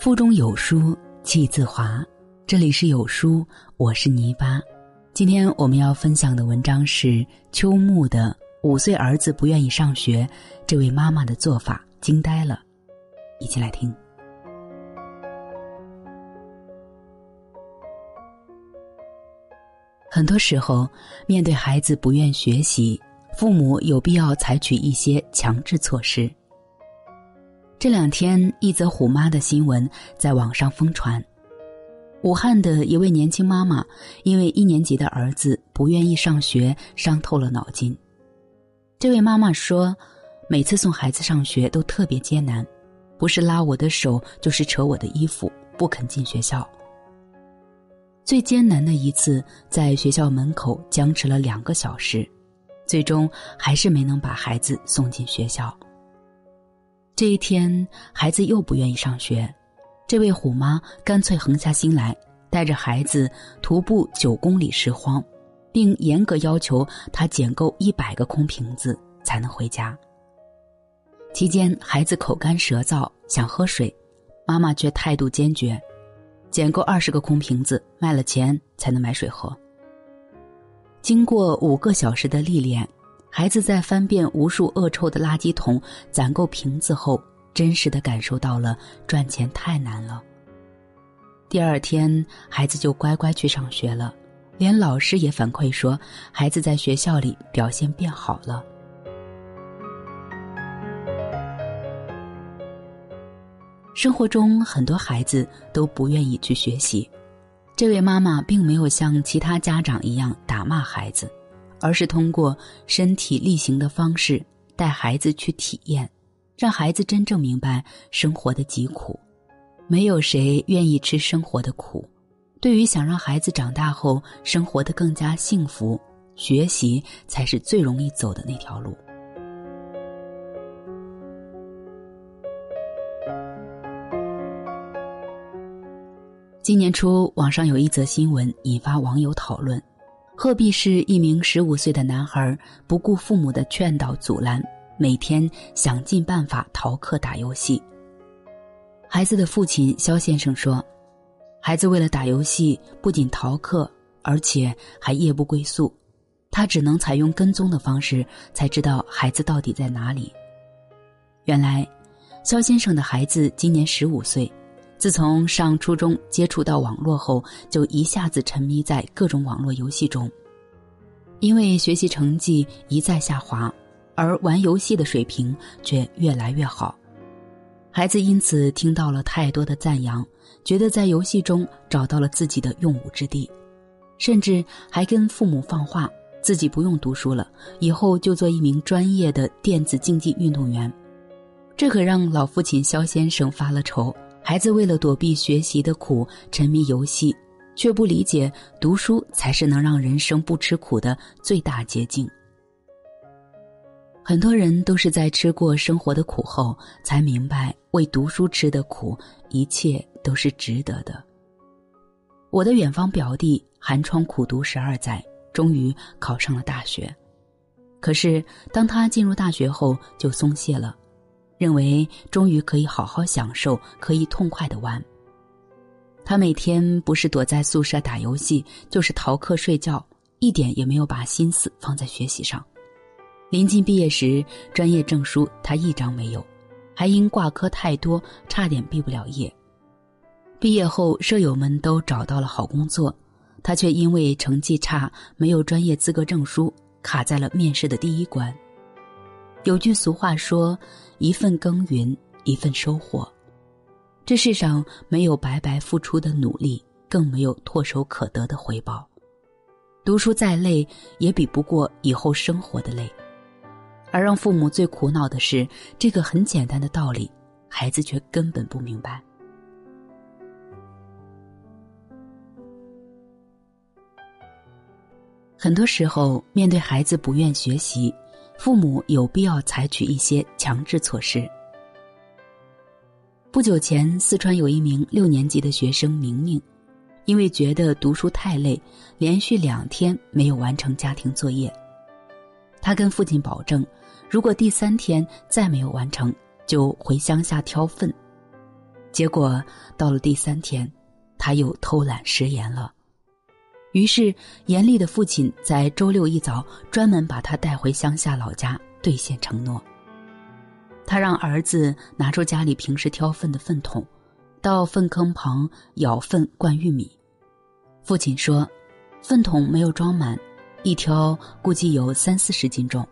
腹中有书气自华。这里是有书，我是泥巴。今天我们要分享的文章是秋木的《五岁儿子不愿意上学》，这位妈妈的做法惊呆了。一起来听。很多时候，面对孩子不愿学习，父母有必要采取一些强制措施。这两天，一则虎妈的新闻在网上疯传。武汉的一位年轻妈妈，因为一年级的儿子不愿意上学，伤透了脑筋。这位妈妈说：“每次送孩子上学都特别艰难，不是拉我的手，就是扯我的衣服，不肯进学校。”最艰难的一次，在学校门口僵持了两个小时，最终还是没能把孩子送进学校。这一天，孩子又不愿意上学，这位虎妈干脆横下心来，带着孩子徒步九公里拾荒，并严格要求他捡够一百个空瓶子才能回家。期间，孩子口干舌燥，想喝水，妈妈却态度坚决。捡够二十个空瓶子，卖了钱才能买水喝。经过五个小时的历练，孩子在翻遍无数恶臭的垃圾桶攒够瓶子后，真实的感受到了赚钱太难了。第二天，孩子就乖乖去上学了，连老师也反馈说，孩子在学校里表现变好了。生活中很多孩子都不愿意去学习，这位妈妈并没有像其他家长一样打骂孩子，而是通过身体力行的方式带孩子去体验，让孩子真正明白生活的疾苦。没有谁愿意吃生活的苦，对于想让孩子长大后生活的更加幸福，学习才是最容易走的那条路。今年初，网上有一则新闻引发网友讨论：鹤壁市一名十五岁的男孩不顾父母的劝导阻拦，每天想尽办法逃课打游戏。孩子的父亲肖先生说：“孩子为了打游戏，不仅逃课，而且还夜不归宿。他只能采用跟踪的方式，才知道孩子到底在哪里。”原来，肖先生的孩子今年十五岁。自从上初中接触到网络后，就一下子沉迷在各种网络游戏中，因为学习成绩一再下滑，而玩游戏的水平却越来越好。孩子因此听到了太多的赞扬，觉得在游戏中找到了自己的用武之地，甚至还跟父母放话，自己不用读书了，以后就做一名专业的电子竞技运动员。这可让老父亲肖先生发了愁。孩子为了躲避学习的苦，沉迷游戏，却不理解读书才是能让人生不吃苦的最大捷径。很多人都是在吃过生活的苦后，才明白为读书吃的苦，一切都是值得的。我的远方表弟寒窗苦读十二载，终于考上了大学，可是当他进入大学后，就松懈了。认为终于可以好好享受，可以痛快的玩。他每天不是躲在宿舍打游戏，就是逃课睡觉，一点也没有把心思放在学习上。临近毕业时，专业证书他一张没有，还因挂科太多，差点毕不了业。毕业后，舍友们都找到了好工作，他却因为成绩差，没有专业资格证书，卡在了面试的第一关。有句俗话说：“一份耕耘一份收获。”这世上没有白白付出的努力，更没有唾手可得的回报。读书再累，也比不过以后生活的累。而让父母最苦恼的是，这个很简单的道理，孩子却根本不明白。很多时候，面对孩子不愿学习。父母有必要采取一些强制措施。不久前，四川有一名六年级的学生明明，因为觉得读书太累，连续两天没有完成家庭作业。他跟父亲保证，如果第三天再没有完成，就回乡下挑粪。结果到了第三天，他又偷懒食言了。于是，严厉的父亲在周六一早专门把他带回乡下老家兑现承诺。他让儿子拿出家里平时挑粪的粪桶，到粪坑旁舀粪灌玉米。父亲说，粪桶没有装满，一挑估计有三四十斤重。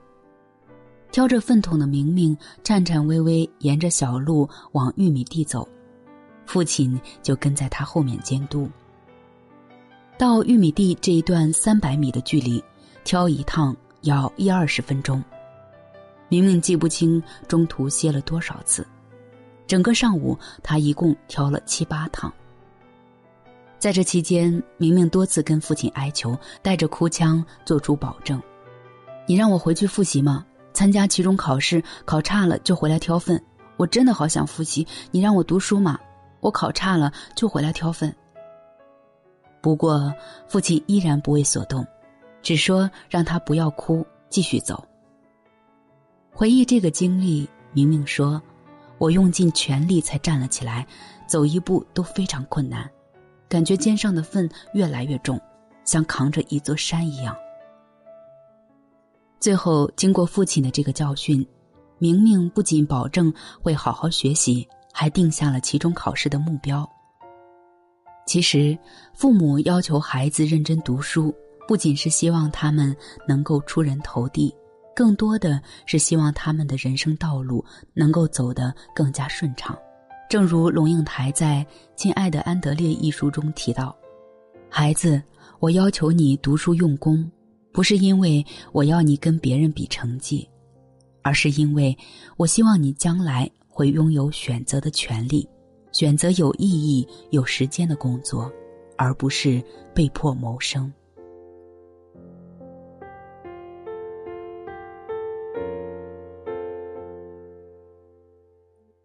挑着粪桶的明明颤颤巍巍沿着小路往玉米地走，父亲就跟在他后面监督。到玉米地这一段三百米的距离，挑一趟要一二十分钟。明明记不清中途歇了多少次，整个上午他一共挑了七八趟。在这期间，明明多次跟父亲哀求，带着哭腔做出保证：“你让我回去复习吗？参加期中考试，考差了就回来挑粪。我真的好想复习，你让我读书嘛？我考差了就回来挑粪。”不过，父亲依然不为所动，只说让他不要哭，继续走。回忆这个经历，明明说：“我用尽全力才站了起来，走一步都非常困难，感觉肩上的粪越来越重，像扛着一座山一样。”最后，经过父亲的这个教训，明明不仅保证会好好学习，还定下了期中考试的目标。其实，父母要求孩子认真读书，不仅是希望他们能够出人头地，更多的是希望他们的人生道路能够走得更加顺畅。正如龙应台在《亲爱的安德烈》一书中提到：“孩子，我要求你读书用功，不是因为我要你跟别人比成绩，而是因为我希望你将来会拥有选择的权利。”选择有意义、有时间的工作，而不是被迫谋生。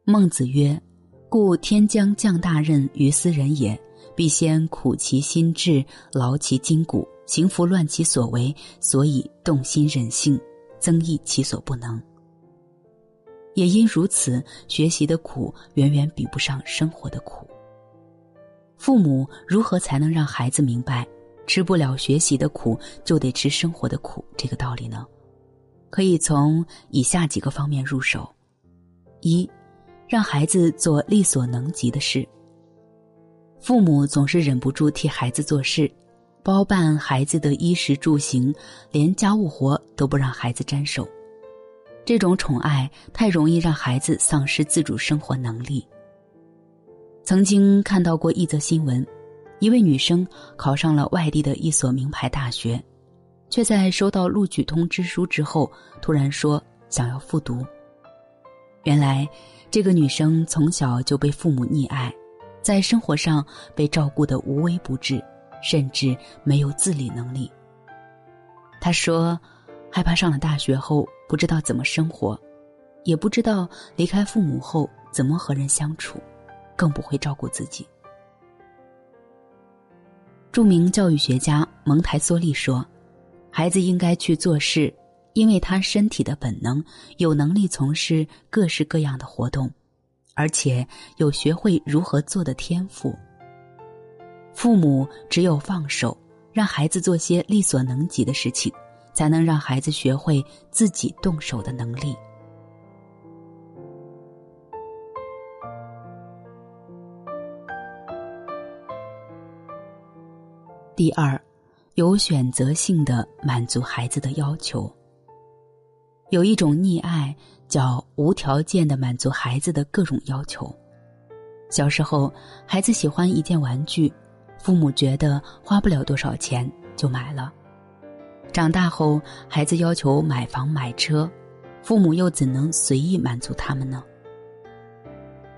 孟子曰：“故天将降大任于斯人也，必先苦其心志，劳其筋骨，行拂乱其所为，所以动心忍性，增益其所不能。”也因如此，学习的苦远远比不上生活的苦。父母如何才能让孩子明白，吃不了学习的苦，就得吃生活的苦这个道理呢？可以从以下几个方面入手：一，让孩子做力所能及的事。父母总是忍不住替孩子做事，包办孩子的衣食住行，连家务活都不让孩子沾手。这种宠爱太容易让孩子丧失自主生活能力。曾经看到过一则新闻，一位女生考上了外地的一所名牌大学，却在收到录取通知书之后，突然说想要复读。原来，这个女生从小就被父母溺爱，在生活上被照顾的无微不至，甚至没有自理能力。她说，害怕上了大学后。不知道怎么生活，也不知道离开父母后怎么和人相处，更不会照顾自己。著名教育学家蒙台梭利说：“孩子应该去做事，因为他身体的本能有能力从事各式各样的活动，而且有学会如何做的天赋。父母只有放手，让孩子做些力所能及的事情。”才能让孩子学会自己动手的能力。第二，有选择性的满足孩子的要求。有一种溺爱叫无条件的满足孩子的各种要求。小时候，孩子喜欢一件玩具，父母觉得花不了多少钱就买了。长大后，孩子要求买房买车，父母又怎能随意满足他们呢？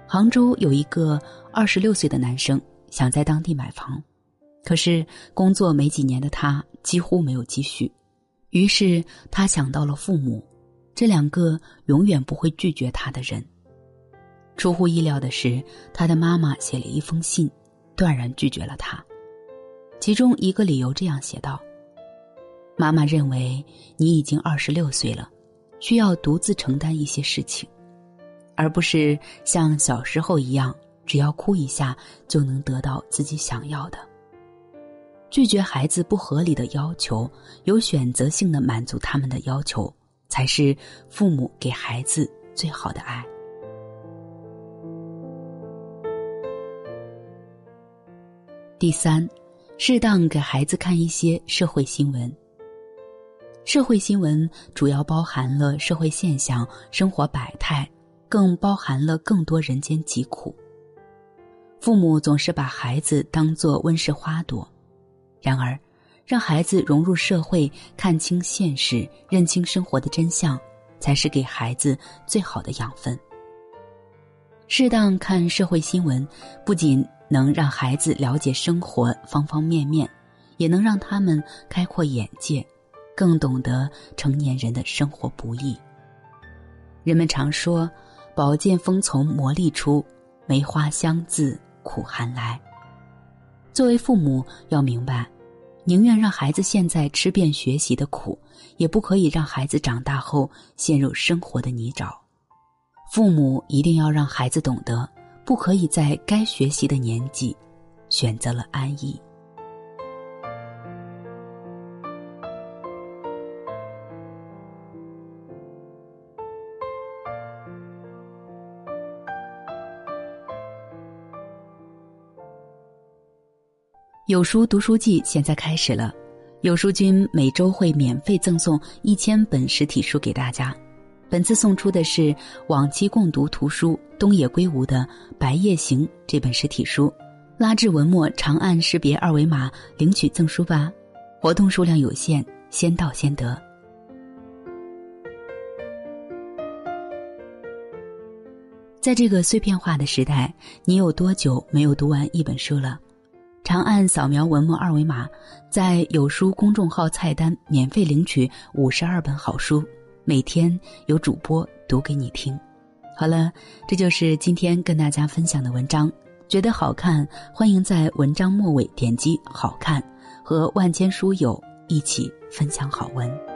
杭州有一个二十六岁的男生想在当地买房，可是工作没几年的他几乎没有积蓄，于是他想到了父母，这两个永远不会拒绝他的人。出乎意料的是，他的妈妈写了一封信，断然拒绝了他，其中一个理由这样写道。妈妈认为你已经二十六岁了，需要独自承担一些事情，而不是像小时候一样只要哭一下就能得到自己想要的。拒绝孩子不合理的要求，有选择性的满足他们的要求，才是父母给孩子最好的爱。第三，适当给孩子看一些社会新闻。社会新闻主要包含了社会现象、生活百态，更包含了更多人间疾苦。父母总是把孩子当作温室花朵，然而，让孩子融入社会、看清现实、认清生活的真相，才是给孩子最好的养分。适当看社会新闻，不仅能让孩子了解生活方方面面，也能让他们开阔眼界。更懂得成年人的生活不易。人们常说：“宝剑锋从磨砺出，梅花香自苦寒来。”作为父母，要明白，宁愿让孩子现在吃遍学习的苦，也不可以让孩子长大后陷入生活的泥沼。父母一定要让孩子懂得，不可以在该学习的年纪，选择了安逸。有书读书季现在开始了，有书君每周会免费赠送一千本实体书给大家。本次送出的是往期共读图书东野圭吾的《白夜行》这本实体书，拉至文末长按识别二维码领取赠书吧。活动数量有限，先到先得。在这个碎片化的时代，你有多久没有读完一本书了？长按扫描文末二维码，在有书公众号菜单免费领取五十二本好书，每天有主播读给你听。好了，这就是今天跟大家分享的文章。觉得好看，欢迎在文章末尾点击“好看”，和万千书友一起分享好文。